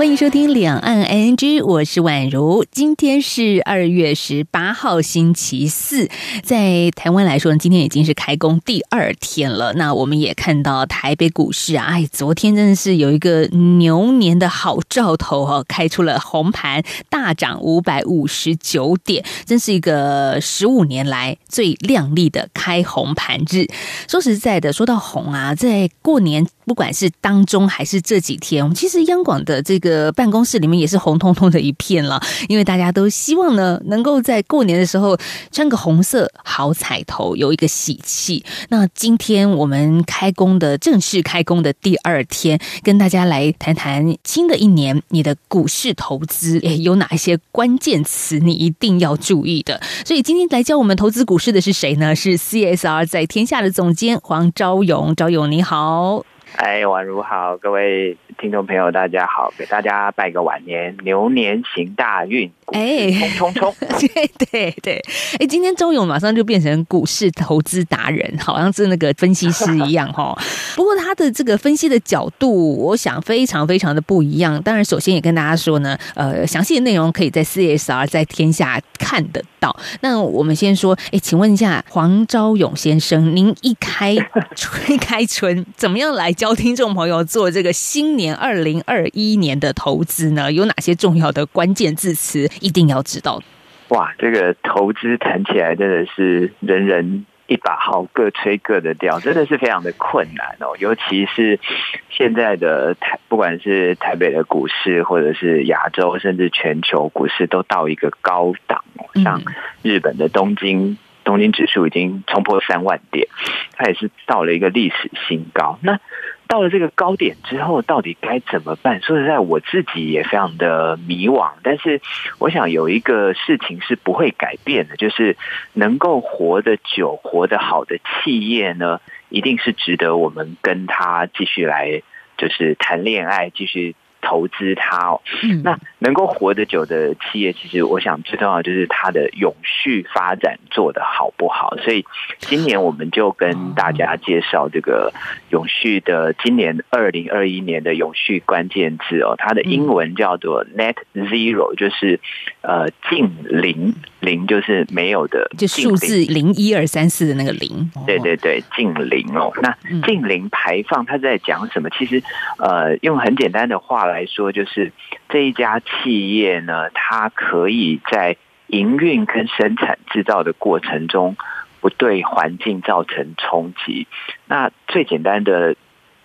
欢迎收听《两岸 ING》，我是宛如。今天是二月十八号，星期四。在台湾来说呢，今天已经是开工第二天了。那我们也看到台北股市啊，哎，昨天真的是有一个牛年的好兆头哦，开出了红盘，大涨五百五十九点，真是一个十五年来最亮丽的开红盘日。说实在的，说到红啊，在过年不管是当中还是这几天，我们其实央广的这个。办公室里面也是红彤彤的一片了，因为大家都希望呢，能够在过年的时候穿个红色好彩头，有一个喜气。那今天我们开工的正式开工的第二天，跟大家来谈谈新的一年你的股市投资有哪一些关键词你一定要注意的。所以今天来教我们投资股市的是谁呢？是 CSR 在天下的总监黄昭勇，昭勇你好。哎，宛如好，各位听众朋友，大家好，给大家拜个晚年，牛年行大运，哎，冲冲冲，对对对，哎，今天周勇马上就变成股市投资达人，好像是那个分析师一样哈。不过他的这个分析的角度，我想非常非常的不一样。当然，首先也跟大家说呢，呃，详细的内容可以在 CSR 在天下看得到。那我们先说，哎，请问一下黄昭勇先生，您一开 吹开春，怎么样来？教听众朋友做这个新年二零二一年的投资呢，有哪些重要的关键字词一定要知道？哇，这个投资谈起来真的是人人一把号，各吹各的调，真的是非常的困难哦。尤其是现在的台，不管是台北的股市，或者是亚洲，甚至全球股市，都到一个高档哦。像日本的东京，东京指数已经冲破三万点，它也是到了一个历史新高。那到了这个高点之后，到底该怎么办？说实在，我自己也非常的迷惘。但是，我想有一个事情是不会改变的，就是能够活得久、活得好的企业呢，一定是值得我们跟他继续来，就是谈恋爱，继续。投资它哦，那能够活得久的企业，其实我想最重要就是它的永续发展做得好不好。所以今年我们就跟大家介绍这个永续的今年二零二一年的永续关键字哦，它的英文叫做 Net Zero，就是呃近零零，就是没有的，就数字零一二三四的那个零。对对对，近零哦。那近零排放它在讲什么？其实呃，用很简单的话。来说，就是这一家企业呢，它可以在营运跟生产制造的过程中，不对环境造成冲击。那最简单的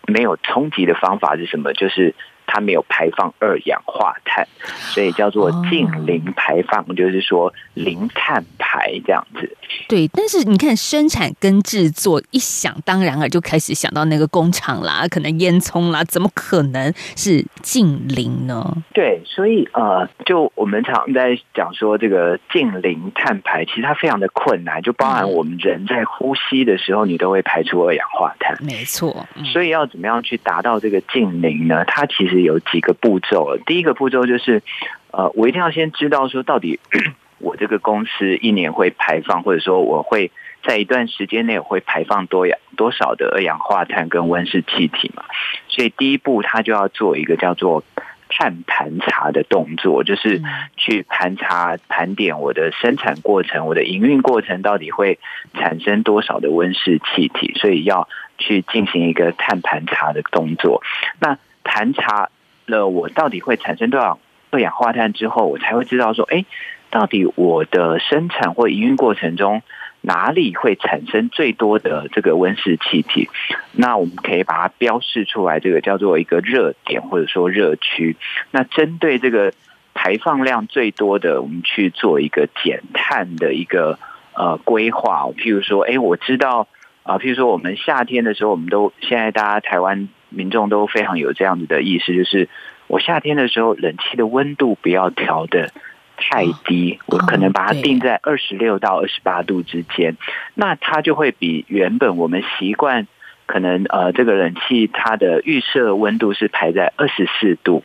没有冲击的方法是什么？就是它没有排放二氧化碳，所以叫做近零排放，就是说零碳排这样子。对，但是你看生产跟制作，一想当然了，就开始想到那个工厂啦，可能烟囱啦，怎么可能是近零呢？对，所以呃，就我们常在讲说这个近零碳排，其实它非常的困难，就包含我们人在呼吸的时候，你都会排出二氧化碳。没错，所以要怎么样去达到这个近零呢？它其实有几个步骤。第一个步骤就是，呃，我一定要先知道说到底。我这个公司一年会排放，或者说我会在一段时间内会排放多氧多少的二氧化碳跟温室气体嘛？所以第一步，他就要做一个叫做碳盘查的动作，就是去盘查盘点我的生产过程、我的营运过程到底会产生多少的温室气体，所以要去进行一个碳盘查的动作。那盘查了我到底会产生多少二氧化碳之后，我才会知道说，哎。到底我的生产或营运过程中哪里会产生最多的这个温室气体？那我们可以把它标示出来，这个叫做一个热点或者说热区。那针对这个排放量最多的，我们去做一个减碳的一个呃规划。譬如说，哎，我知道啊，譬如说我们夏天的时候，我们都现在大家台湾民众都非常有这样子的意识，就是我夏天的时候冷气的温度不要调的。太低，我可能把它定在二十六到二十八度之间，那它就会比原本我们习惯可能呃这个冷气它的预设温度是排在二十四度，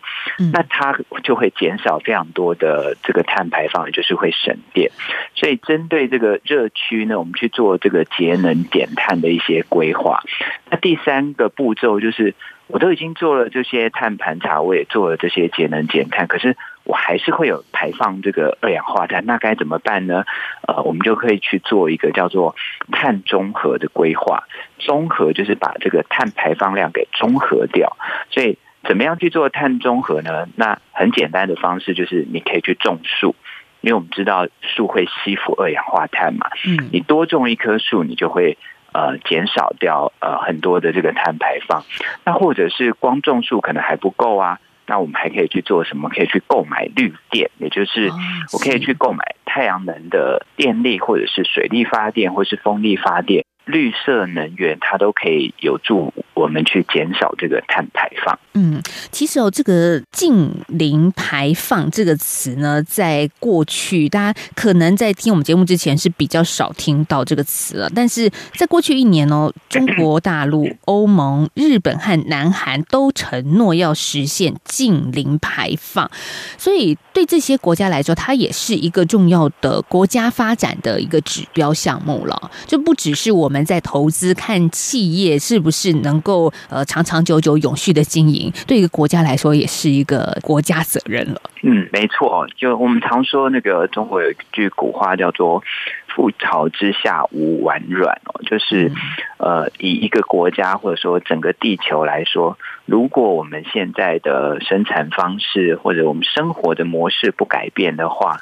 那它就会减少非常多的这个碳排放，也就是会省电。所以针对这个热区呢，我们去做这个节能减碳的一些规划。那第三个步骤就是，我都已经做了这些碳盘查，我也做了这些节能减碳，可是。我还是会有排放这个二氧化碳，那该怎么办呢？呃，我们就可以去做一个叫做碳中和的规划。中和就是把这个碳排放量给中和掉。所以，怎么样去做碳中和呢？那很简单的方式就是你可以去种树，因为我们知道树会吸附二氧化碳嘛。嗯，你多种一棵树，你就会呃减少掉呃很多的这个碳排放。那或者是光种树可能还不够啊。那我们还可以去做什么？可以去购买绿电，也就是我可以去购买太阳能的电力，或者是水力发电，或是风力发电。绿色能源，它都可以有助我们去减少这个碳排放。嗯，其实哦，这个“近零排放”这个词呢，在过去大家可能在听我们节目之前是比较少听到这个词了。但是在过去一年哦，中国大陆、欧盟、日本和南韩都承诺要实现近零排放，所以对这些国家来说，它也是一个重要的国家发展的一个指标项目了。就不只是我们。在投资看企业是不是能够够呃长长久久永续的经营，对一个国家来说也是一个国家责任了。嗯，没错，就我们常说那个中国有一句古话叫做“覆巢之下无完卵”哦，就是呃以一个国家或者说整个地球来说，如果我们现在的生产方式或者我们生活的模式不改变的话，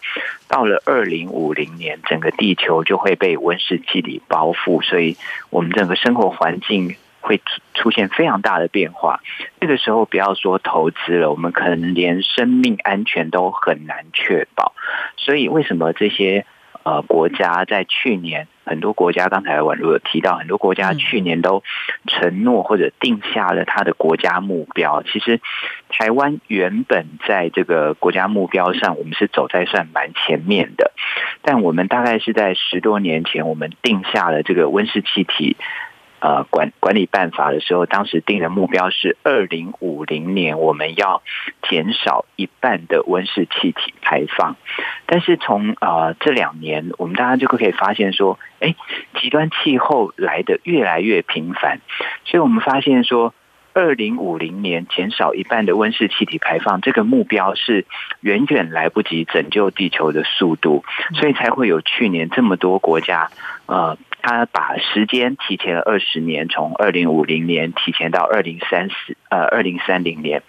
到了二零五零年，整个地球就会被温室气体包覆，所以我们整个生活环境会出现非常大的变化。这个时候，不要说投资了，我们可能连生命安全都很难确保。所以，为什么这些？呃，国家在去年，很多国家刚才宛如有提到，很多国家去年都承诺或者定下了他的国家目标。其实，台湾原本在这个国家目标上，我们是走在算蛮前面的，但我们大概是在十多年前，我们定下了这个温室气体。呃，管管理办法的时候，当时定的目标是二零五零年我们要减少一半的温室气体排放。但是从呃这两年，我们大家就可以发现说，哎，极端气候来的越来越频繁，所以我们发现说，二零五零年减少一半的温室气体排放这个目标是远远来不及拯救地球的速度，所以才会有去年这么多国家呃。他把时间提前了二十年，从二零五零年提前到二零三四呃二零三零年，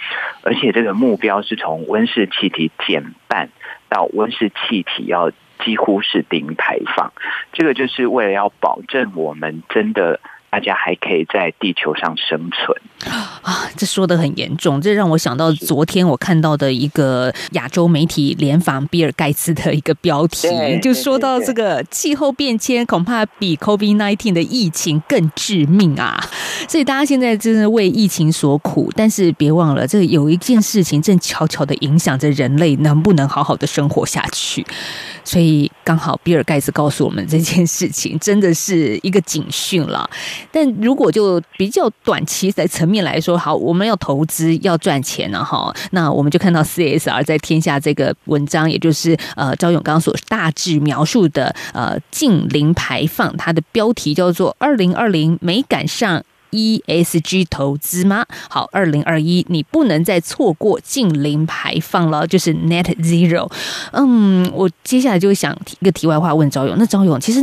而且这个目标是从温室气体减半到温室气体要几乎是零排放，这个就是为了要保证我们真的。大家还可以在地球上生存啊！这说的很严重，这让我想到昨天我看到的一个亚洲媒体联访比尔盖茨的一个标题，就说到这个气候变迁恐怕比 COVID nineteen 的疫情更致命啊！所以大家现在真的为疫情所苦，但是别忘了，这有一件事情正悄悄的影响着人类能不能好好的生活下去。所以刚好比尔盖茨告诉我们这件事情，真的是一个警讯了。但如果就比较短期在层面来说，好，我们要投资要赚钱了哈，那我们就看到 CSR 在天下这个文章，也就是呃赵勇刚刚所大致描述的呃近零排放，它的标题叫做“二零二零没赶上”。ESG 投资吗？好，二零二一你不能再错过近零排放了，就是 Net Zero。嗯，我接下来就想一个题外话问赵勇。那赵勇，其实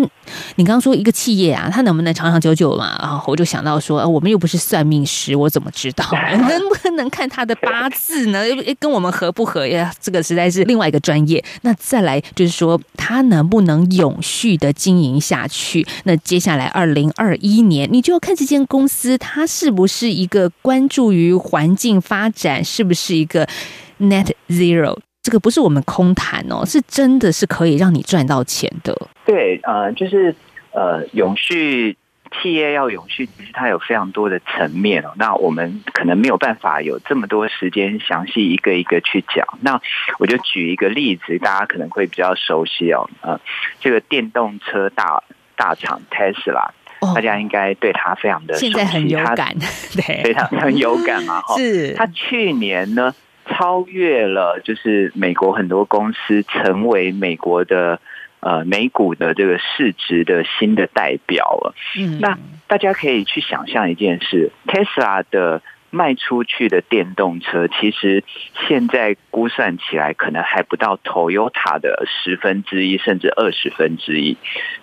你刚刚说一个企业啊，它能不能长长久久嘛？然后我就想到说，我们又不是算命师，我怎么知道 能不能看他的八字呢？跟我们合不合呀？这个实在是另外一个专业。那再来就是说，它能不能永续的经营下去？那接下来二零二一年，你就要看这间公司。司它是不是一个关注于环境发展？是不是一个 net zero？这个不是我们空谈哦，是真的是可以让你赚到钱的。对，呃，就是呃，永续企业要永续，其实它有非常多的层面哦。那我们可能没有办法有这么多时间详细一个一个去讲。那我就举一个例子，大家可能会比较熟悉哦。呃，这个电动车大大厂 Tesla。大家应该对他非常的现在很有感，对，非常很有感嘛。哈，是他去年呢超越了，就是美国很多公司成为美国的呃美股的这个市值的新的代表了。嗯，那大家可以去想象一件事，Tesla 的。卖出去的电动车，其实现在估算起来可能还不到 Toyota 的十分之一，甚至二十分之一，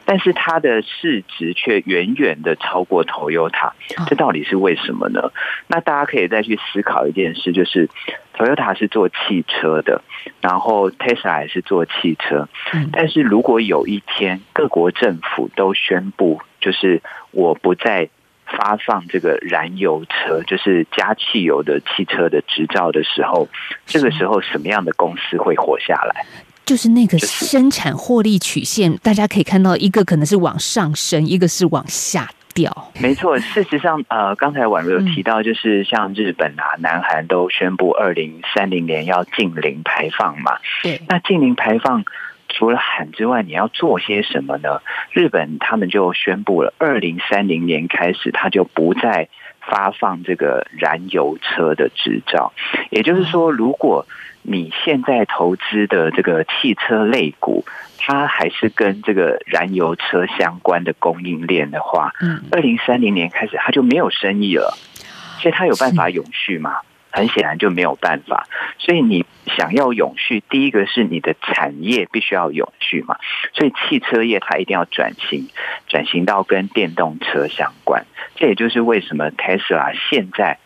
但是它的市值却远远的超过 Toyota，这到底是为什么呢？那大家可以再去思考一件事，就是 Toyota 是做汽车的，然后 Tesla 也是做汽车，但是如果有一天各国政府都宣布，就是我不再。发放这个燃油车，就是加汽油的汽车的执照的时候，这个时候什么样的公司会活下来？就是那个生产获利曲线，大家可以看到，一个可能是往上升，一个是往下掉。没错，事实上，呃，刚才宛如有提到，就是像日本啊、南韩都宣布二零三零年要近零排放嘛。对，那近零排放。除了喊之外，你要做些什么呢？日本他们就宣布了，二零三零年开始，他就不再发放这个燃油车的执照。也就是说，如果你现在投资的这个汽车类股，它还是跟这个燃油车相关的供应链的话，嗯，二零三零年开始，它就没有生意了。所以它有办法永续吗？很显然就没有办法，所以你想要永续，第一个是你的产业必须要永续嘛，所以汽车业它一定要转型，转型到跟电动车相关。这也就是为什么 Tesla 现在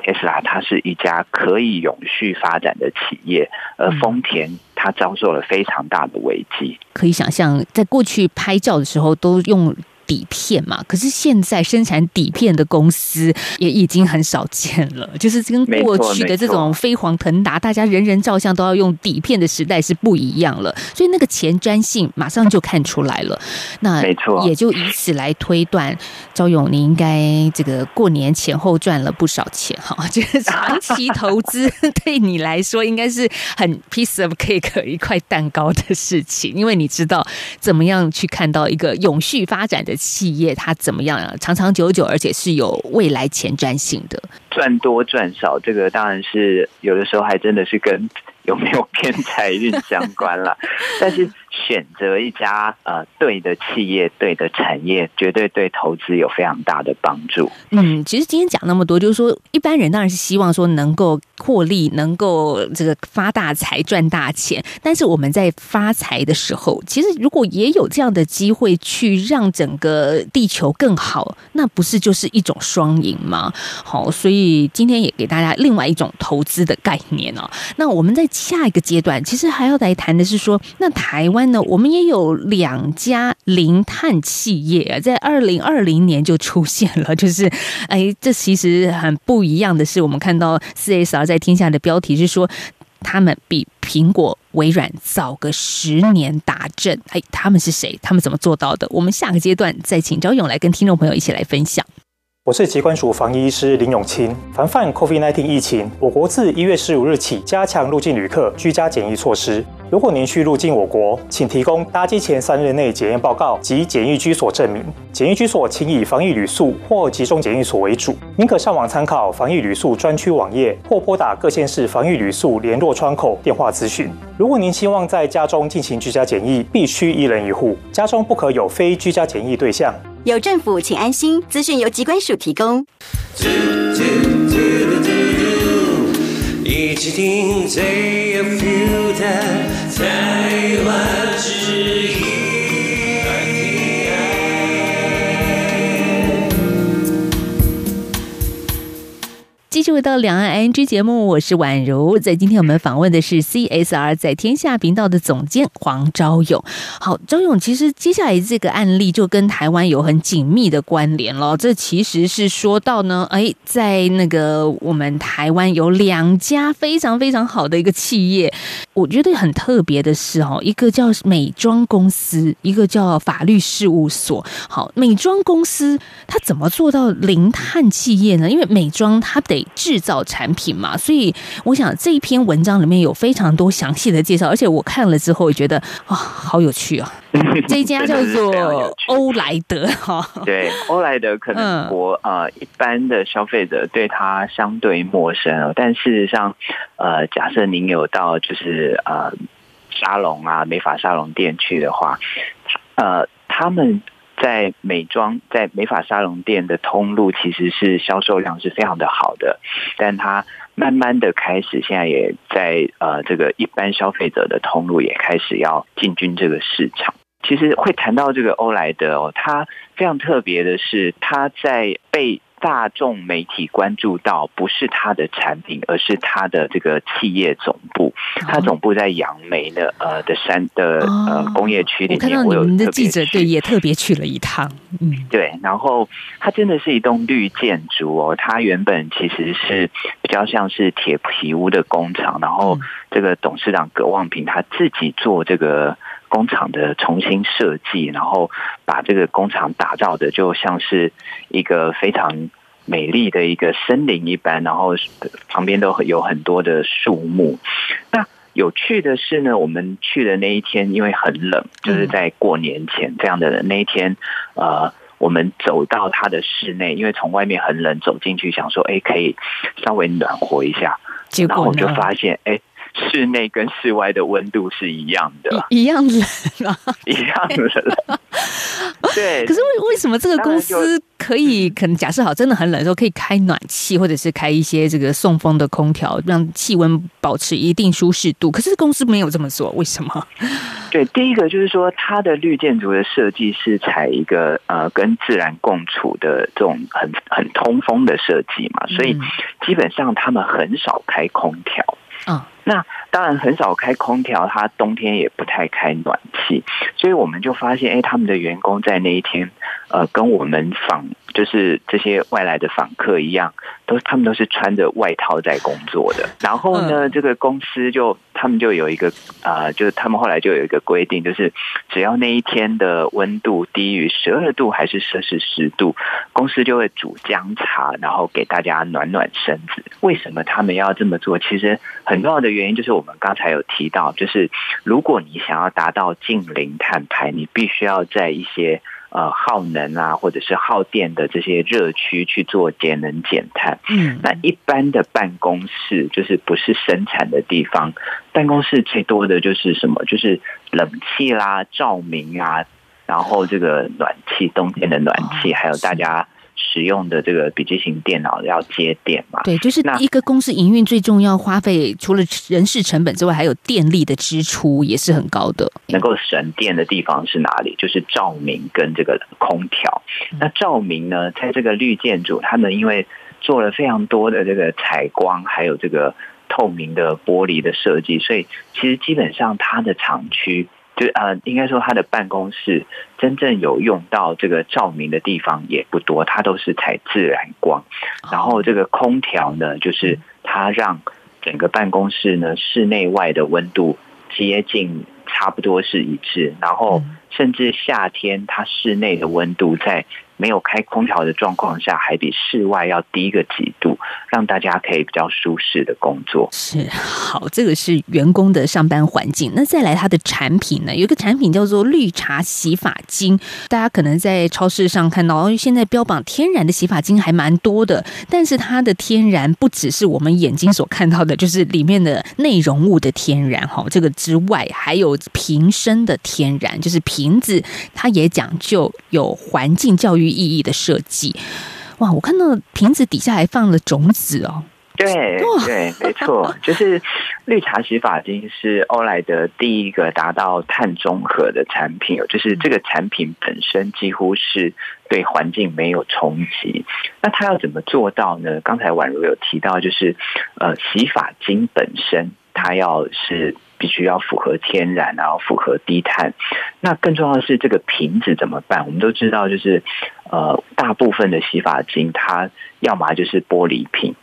Tesla 它是一家可以永续发展的企业，而丰田它遭受了非常大的危机。可以想象，在过去拍照的时候都用。底片嘛，可是现在生产底片的公司也已经很少见了，就是跟过去的这种飞黄腾达，大家人人照相都要用底片的时代是不一样了，所以那个前瞻性马上就看出来了。那没错，也就以此来推断，赵勇，你应该这个过年前后赚了不少钱哈，这个长期投资 对你来说应该是很 piece of cake 一块蛋糕的事情，因为你知道怎么样去看到一个永续发展的。企业它怎么样啊？长长久久，而且是有未来前瞻性的。赚多赚少，这个当然是有的时候还真的是跟有没有偏财运相关了。但是。选择一家呃对的企业、对的产业，绝对对投资有非常大的帮助。嗯，其实今天讲那么多，就是说一般人当然是希望说能够获利，能够这个发大财、赚大钱。但是我们在发财的时候，其实如果也有这样的机会去让整个地球更好，那不是就是一种双赢吗？好，所以今天也给大家另外一种投资的概念哦。那我们在下一个阶段，其实还要来谈的是说，那台湾。那我们也有两家零碳企业啊，在二零二零年就出现了，就是 哎，这其实很不一样的是，我们看到四 S R 在天下的标题是说，他们比苹果、微软早个十年达阵。哎，他们是谁？他们怎么做到的？我们下个阶段再请赵勇来跟听众朋友一起来分享。我是疾管署防疫医师林永清。防范 COVID-19 疫情，我国自一月十五日起加强入境旅客居家检疫措施。如果您需入境我国，请提供搭机前三日内检验报告及检疫居所证明。检疫居所请以防疫旅宿或集中检疫所为主。您可上网参考防疫旅宿专区网页，或拨打各县市防疫旅宿联络窗口电话咨询。如果您希望在家中进行居家检疫，必须一人一户，家中不可有非居家检疫对象。有政府，请安心。资讯由机关署提供。一起听 ZFM 台湾之音。继续回到两岸 I N G 节目，我是宛如。在今天我们访问的是 C S R 在天下频道的总监黄昭勇。好，昭勇，其实接下来这个案例就跟台湾有很紧密的关联了。这其实是说到呢，哎，在那个我们台湾有两家非常非常好的一个企业，我觉得很特别的是哦，一个叫美妆公司，一个叫法律事务所。好，美妆公司它怎么做到零碳企业呢？因为美妆它得制造产品嘛，所以我想这一篇文章里面有非常多详细的介绍，而且我看了之后也觉得啊，好有趣啊。这一家叫做趣欧莱德哈。对，欧莱德可嗯能国、呃一般的消费者对它相对陌生哦，但事实上，呃，假设您有到就是呃沙龙啊美发沙龙店去的话，呃，他们在美妆在美发沙龙店的通路其实是销售量是非常的好的，但它慢慢的开始现在也在呃这个一般消费者的通路也开始要进军这个市场。其实会谈到这个欧莱德哦，它非常特别的是，它在被大众媒体关注到，不是他的产品，而是他的这个企业总部。他总部在杨梅的呃的山的呃哦。工业区里面，我看到你我有们的记者对也特别去了一趟，嗯，对，然后它真的是一栋绿建筑哦，它原本其实是比较像是铁皮屋的工厂，然后这个董事长葛望平他自己做这个工厂的重新设计，然后把这个工厂打造的就像是一个非常美丽的一个森林一般，然后旁边都有很多的树木。那有趣的是呢，我们去的那一天，因为很冷，就是在过年前这样的那一天，呃，我们走到它的室内，因为从外面很冷，走进去想说，哎，可以稍微暖和一下，结果然后我就，发现，哎，室内跟室外的温度是一样的，一一样冷啊。一样的。对，可是为为什么这个公司可以可能假设好真的很冷的时候，可以开暖气，或者是开一些这个送风的空调，让气温保持一定舒适度？可是公司没有这么做，为什么？对，第一个就是说，它的绿建筑的设计是采一个呃跟自然共处的这种很很通风的设计嘛，所以嗯基本上他们很少开空调。啊，那当然很少开空调，他冬天也不太开暖气，所以我们就发现，哎，他们的员工在那一天，呃，跟我们访就是这些外来的访客一样，都他们都是穿着外套在工作的。然后呢，这个公司就他们就有一个呃，就是他们后来就有一个规定，就是只要那一天的温度低于十二度还是摄氏十度，公司就会煮姜茶，然后给大家暖暖身子。为什么他们要这么做？其实很重要的原因就是我们刚才有提到，就是如果你想要达到近零碳排，你必须要在一些呃耗能啊或者是耗电的这些热区去做节能减碳。嗯，那一般的办公室就是不是生产的地方，办公室最多的就是什么？就是冷气啦、照明啊，然后这个暖气，冬天的暖气，哦还有大家使用的这个笔记型电脑要接电嘛。对，就是一个公司营运最重要花费，除了人事成本之外，还有电力的支出也是很高的。能够省电的地方是哪里？就是照明跟这个空调。那照明呢，在这个绿建筑，他们因为做了非常多的这个采光，还有这个透明的玻璃的设计，所以其实基本上它的厂区。就呃，应该说他的办公室真正有用到这个照明的地方也不多，它都是采自然光。然后这个空调呢，就是它让整个办公室呢室内外的温度接近差不多是一致，然后甚至夏天它室内的温度在没有开空调的状况下，还比室外要低个几度，让大家可以比较舒适的工作。是好，这个是员工的上班环境。那再来它的产品呢？有一个产品叫做绿茶洗发精，大家可能在超市上看到，哦现在标榜天然的洗发精还蛮多的，但是它的天然不只是我们眼睛所看到的，就是里面的内容物的天然哈，这个之外还有瓶身的天然，就是瓶子它也讲究有环境教育意义的设计。哇，我看到瓶子底下还放了种子哦。对哇对，没错，就是绿茶洗发精是欧莱德第一个达到碳中和的产品哦，就是这个产品本身几乎是对环境没有冲击。那它要怎么做到呢？刚才宛如有提到，就是呃，洗发精本身它要是必须要符合天然，然后符合低碳。那更重要的是这个瓶子怎么办？我们都知道，就是呃，大部分的洗发精它要么就是玻璃瓶。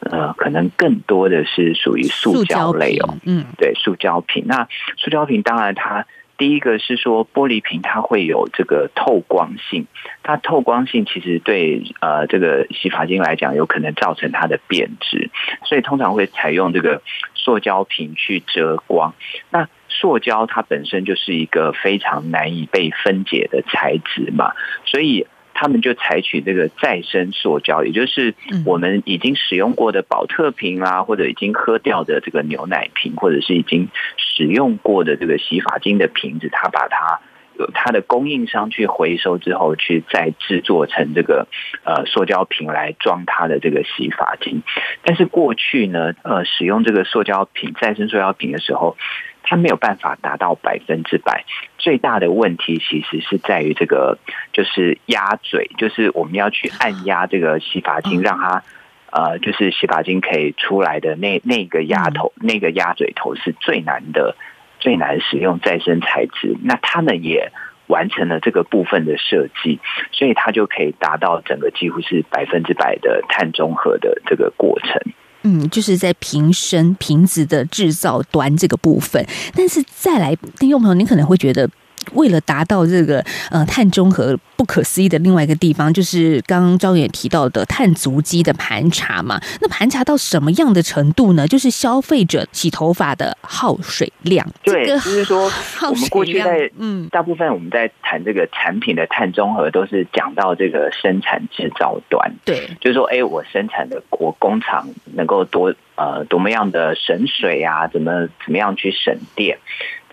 呃，可能更多的是属于塑胶类哦，嗯，对，塑胶瓶。那塑胶瓶当然它第一个是说玻璃瓶它会有这个透光性，它透光性其实对呃这个洗发精来讲有可能造成它的变质，所以通常会采用这个塑胶瓶去遮光。那塑胶它本身就是一个非常难以被分解的材质嘛，所以他们就采取这个再生塑胶，也就是我们已经使用过的保特瓶啊，或者已经喝掉的这个牛奶瓶，或者是已经使用过的这个洗发精的瓶子，它把它。有它的供应商去回收之后，去再制作成这个呃塑胶瓶来装它的这个洗发精。但是过去呢，呃，使用这个塑胶瓶、再生塑胶瓶的时候，它没有办法达到百分之百。最大的问题其实是在于这个，就是压嘴，就是我们要去按压这个洗发精，让它呃，就是洗发精可以出来的那那个压头、那个压嘴头是最难的。最难使用再生材质，那他们也完成了这个部分的设计，所以它就可以达到整个几乎是百分之百的碳中和的这个过程。嗯，就是在瓶身瓶子的制造端这个部分，但是再来听众朋友，你可能会觉得。为了达到这个呃碳中和，不可思议的另外一个地方，就是刚刚张远提到的碳足迹的盘查嘛。那盘查到什么样的程度呢？就是消费者洗头发的耗水量。对，就是说 我们过去在嗯，大部分我们在谈这个产品的碳中和，都是讲到这个生产制造端。对，就是说，哎，我生产的我工厂能够多。呃，多么样的省水啊？怎么怎么样去省电？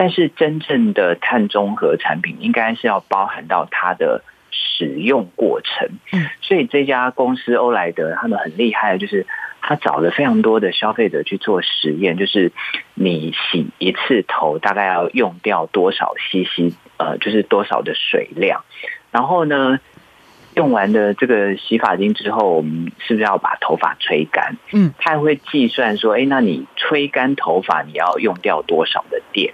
但是真正的碳中和产品，应该是要包含到它的使用过程。嗯，所以这家公司欧莱德他们很厉害，就是他找了非常多的消费者去做实验，就是你洗一次头大概要用掉多少 CC，呃，就是多少的水量，然后呢？用完的这个洗发精之后，我们是不是要把头发吹干？嗯，他还会计算说，哎，那你吹干头发，你要用掉多少的电？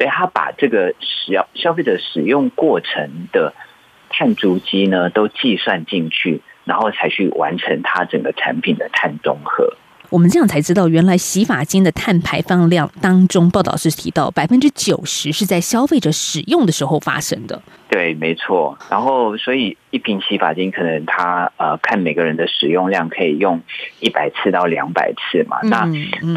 所以他把这个使要消费者使用过程的碳足迹呢，都计算进去，然后才去完成它整个产品的碳中和。我们这样才知道，原来洗发精的碳排放量当中，报道是提到百分之九十是在消费者使用的时候发生的。对，没错。然后，所以一瓶洗发精可能它呃，看每个人的使用量，可以用一百次到两百次嘛。那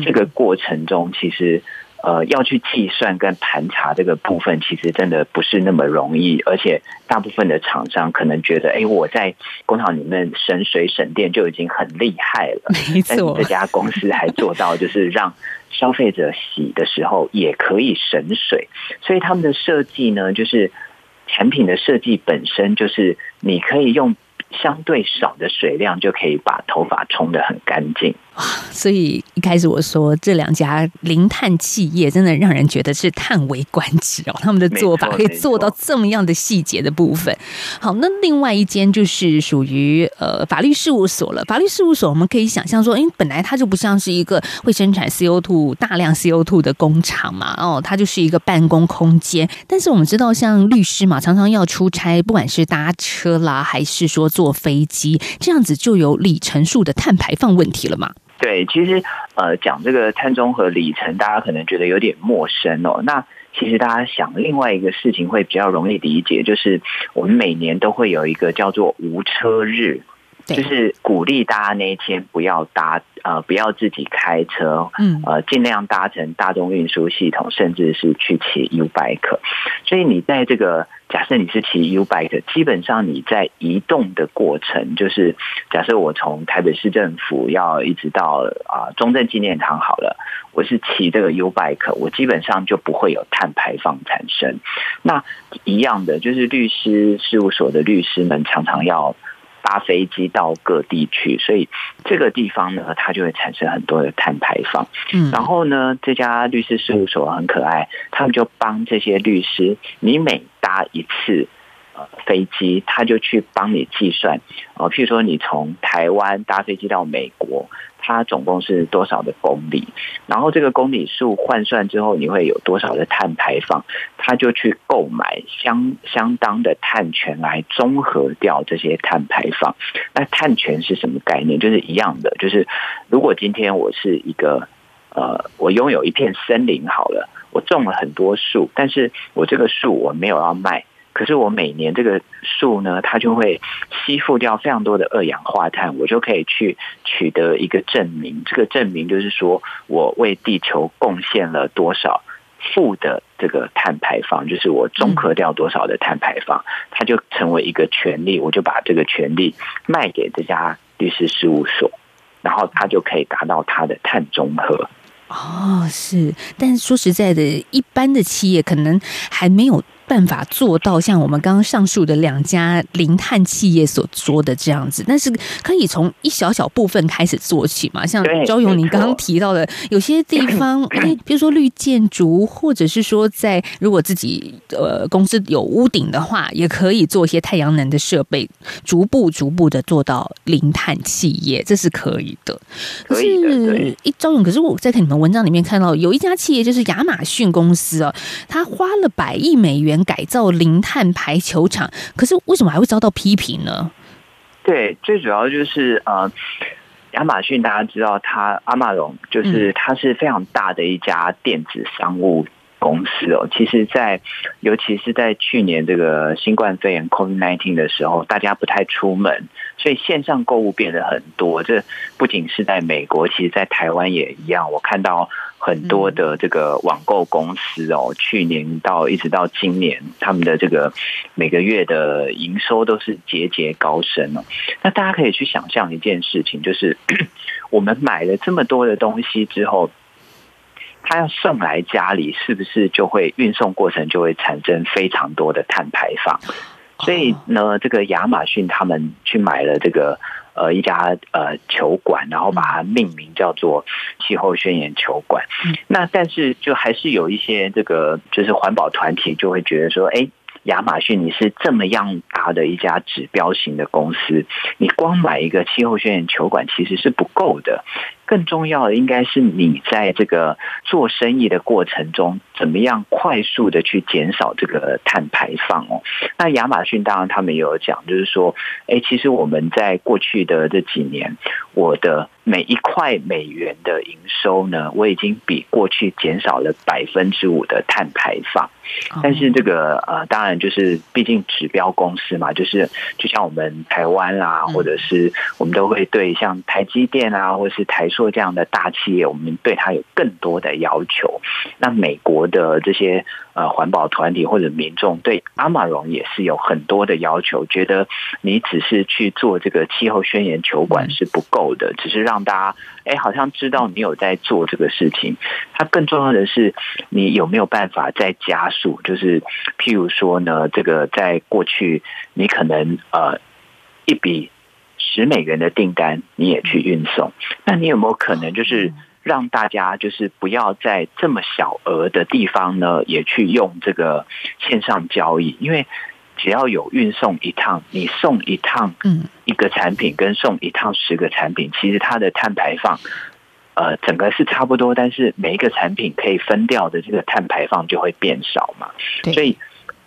这个过程中，其实。呃，要去计算跟盘查这个部分，其实真的不是那么容易，而且大部分的厂商可能觉得，哎，我在工厂里面省水省电就已经很厉害了，没错。这家公司还做到，就是让消费者洗的时候也可以省水，所以他们的设计呢，就是产品的设计本身就是你可以用。相对少的水量就可以把头发冲得很干净哇所以一开始我说这两家零碳企业真的让人觉得是叹为观止哦，他们的做法可以做到这么样的细节的部分。好，那另外一间就是属于呃法律事务所了。法律事务所我们可以想象说，因为本来它就不像是一个会生产 CO two 大量 CO two 的工厂嘛，哦，它就是一个办公空间。但是我们知道，像律师嘛，常常要出差，不管是搭车啦，还是说。坐飞机这样子就有里程数的碳排放问题了嘛？对，其实呃讲这个碳中和里程，大家可能觉得有点陌生哦。那其实大家想另外一个事情会比较容易理解，就是我们每年都会有一个叫做无车日，就是鼓励大家那一天不要搭呃不要自己开车，嗯呃尽量搭乘大众运输系统，甚至是去骑 U bike。所以你在这个。假设你是骑 U bike，基本上你在移动的过程，就是假设我从台北市政府要一直到啊中正纪念堂好了，我是骑这个 U bike，我基本上就不会有碳排放产生。那一样的，就是律师事务所的律师们常常要。搭飞机到各地去，所以这个地方呢，它就会产生很多的碳排放。嗯，然后呢，这家律师事务所很可爱，他们就帮这些律师，你每搭一次呃飞机，他就去帮你计算哦，譬如说你从台湾搭飞机到美国。它总共是多少的公里？然后这个公里数换算之后，你会有多少的碳排放？他就去购买相相当的碳权来综合掉这些碳排放。那碳权是什么概念？就是一样的，就是如果今天我是一个呃，我拥有一片森林好了，我种了很多树，但是我这个树我没有要卖。可是我每年这个树呢，它就会吸附掉非常多的二氧化碳，我就可以去取得一个证明。这个证明就是说我为地球贡献了多少负的这个碳排放，就是我中和掉多少的碳排放，它就成为一个权利，我就把这个权利卖给这家律师事务所，然后他就可以达到它的碳中和。哦，是，但是说实在的，一般的企业可能还没有办法做到像我们刚刚上述的两家零碳企业所说的这样子，但是可以从一小小部分开始做起嘛。像对周勇，没您刚刚提到的，有些地方，哎，比如说绿建筑，或者是说在如果自己呃公司有屋顶的话，也可以做一些太阳能的设备，逐步逐步的做到零碳企业，这是可以的。可是，一周勇，可是我在看你们文章里面看到，有一家企业就是亚马逊公司哦，他花了百亿美元改造零碳排球场，可是为什么还会遭到批评呢？对，最主要就是呃，亚马逊大家知道它阿玛龙就是它是非常大的一家电子商务公司哦。其实在，尤其是在去年这个新冠肺炎 COVID-19 的时候，大家不太出门，所以线上购物变得很多。这不仅是在美国，其实在台湾也一样。我看到很多的这个网购公司哦，去年到一直到今年，他们的这个每个月的营收都是节节高升哦。那大家可以去想象一件事情，就是 我们买了这么多的东西之后，它要送来家里，是不是就会运送过程就会产生非常多的碳排放？所以呢，这个亚马逊他们去买了这个呃一家呃球馆，然后把它命名叫做气候宣言球馆。那但是就还是有一些这个就是环保团体就会觉得说，哎。亚马逊，你是这么样大的一家指标型的公司，你光买一个气候宣言球馆其实是不够的。更重要的应该是你在这个做生意的过程中，怎么样快速的去减少这个碳排放哦。那亚马逊当然他们也有讲，就是说，哎，其实我们在过去的这几年，我的每一块美元的营收呢，我已经比过去减少了百分之五的碳排放。但是这个呃，当然就是毕竟指标公司嘛，就是就像我们台湾啦，或者是我们都会对像台积电啊，或是台硕这样的大企业，我们对它有更多的要求。那美国的这些呃环保团体或者民众对阿玛荣也是有很多的要求，觉得你只是去做这个气候宣言球馆是不够的，只是让大家哎好像知道你有在做这个事情。它更重要的是，你有没有办法再加速？就是譬如说呢，这个在过去你可能呃一笔十美元的订单你也去运送，那你有没有可能就是让大家就是不要在这么小额的地方呢，也去用这个线上交易？因为只要有运送一趟，你送一趟嗯一个产品跟送一趟十个产品，其实它的碳排放。呃，整个是差不多，但是每一个产品可以分掉的这个碳排放就会变少嘛。所以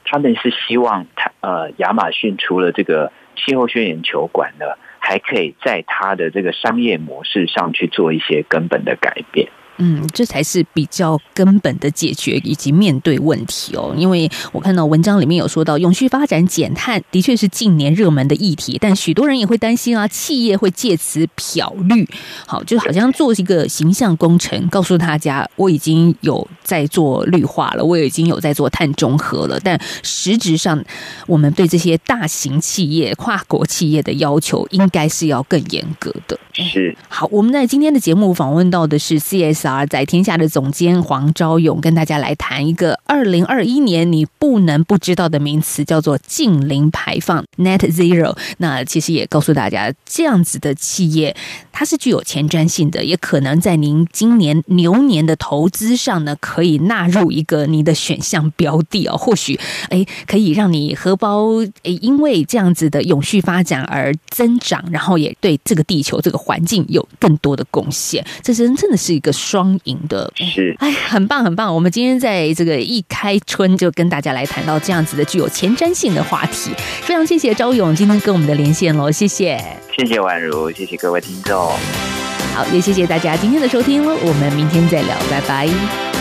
他们是希望他呃亚马逊除了这个气候宣言球馆呢，还可以在它的这个商业模式上去做一些根本的改变。嗯，这才是比较根本的解决以及面对问题哦。因为我看到文章里面有说到，永续发展减碳的确是近年热门的议题，但许多人也会担心啊，企业会借此漂绿，好，就好像做一个形象工程，告诉大家我已经有在做绿化了，我已经有在做碳中和了，但实质上，我们对这些大型企业、跨国企业的要求，应该是要更严格的。是好，我们在今天的节目访问到的是 CSR 在天下的总监黄昭勇，跟大家来谈一个二零二一年你不能不知道的名词，叫做净零排放 （Net Zero）。那其实也告诉大家，这样子的企业它是具有前瞻性的，也可能在您今年牛年的投资上呢，可以纳入一个你的选项标的哦。或许哎，可以让你荷包哎，因为这样子的永续发展而增长，然后也对这个地球这个环境有更多的贡献。这真真的是一个双赢的，是，哎，很棒很棒。我们今天在这个一开春就跟大家来谈到这样子的具有前瞻性的话题，非常谢谢周勇今天跟我们的连线喽，谢谢。谢谢宛如，谢谢各位听众。好，也谢谢大家今天的收听喽，我们明天再聊，拜拜。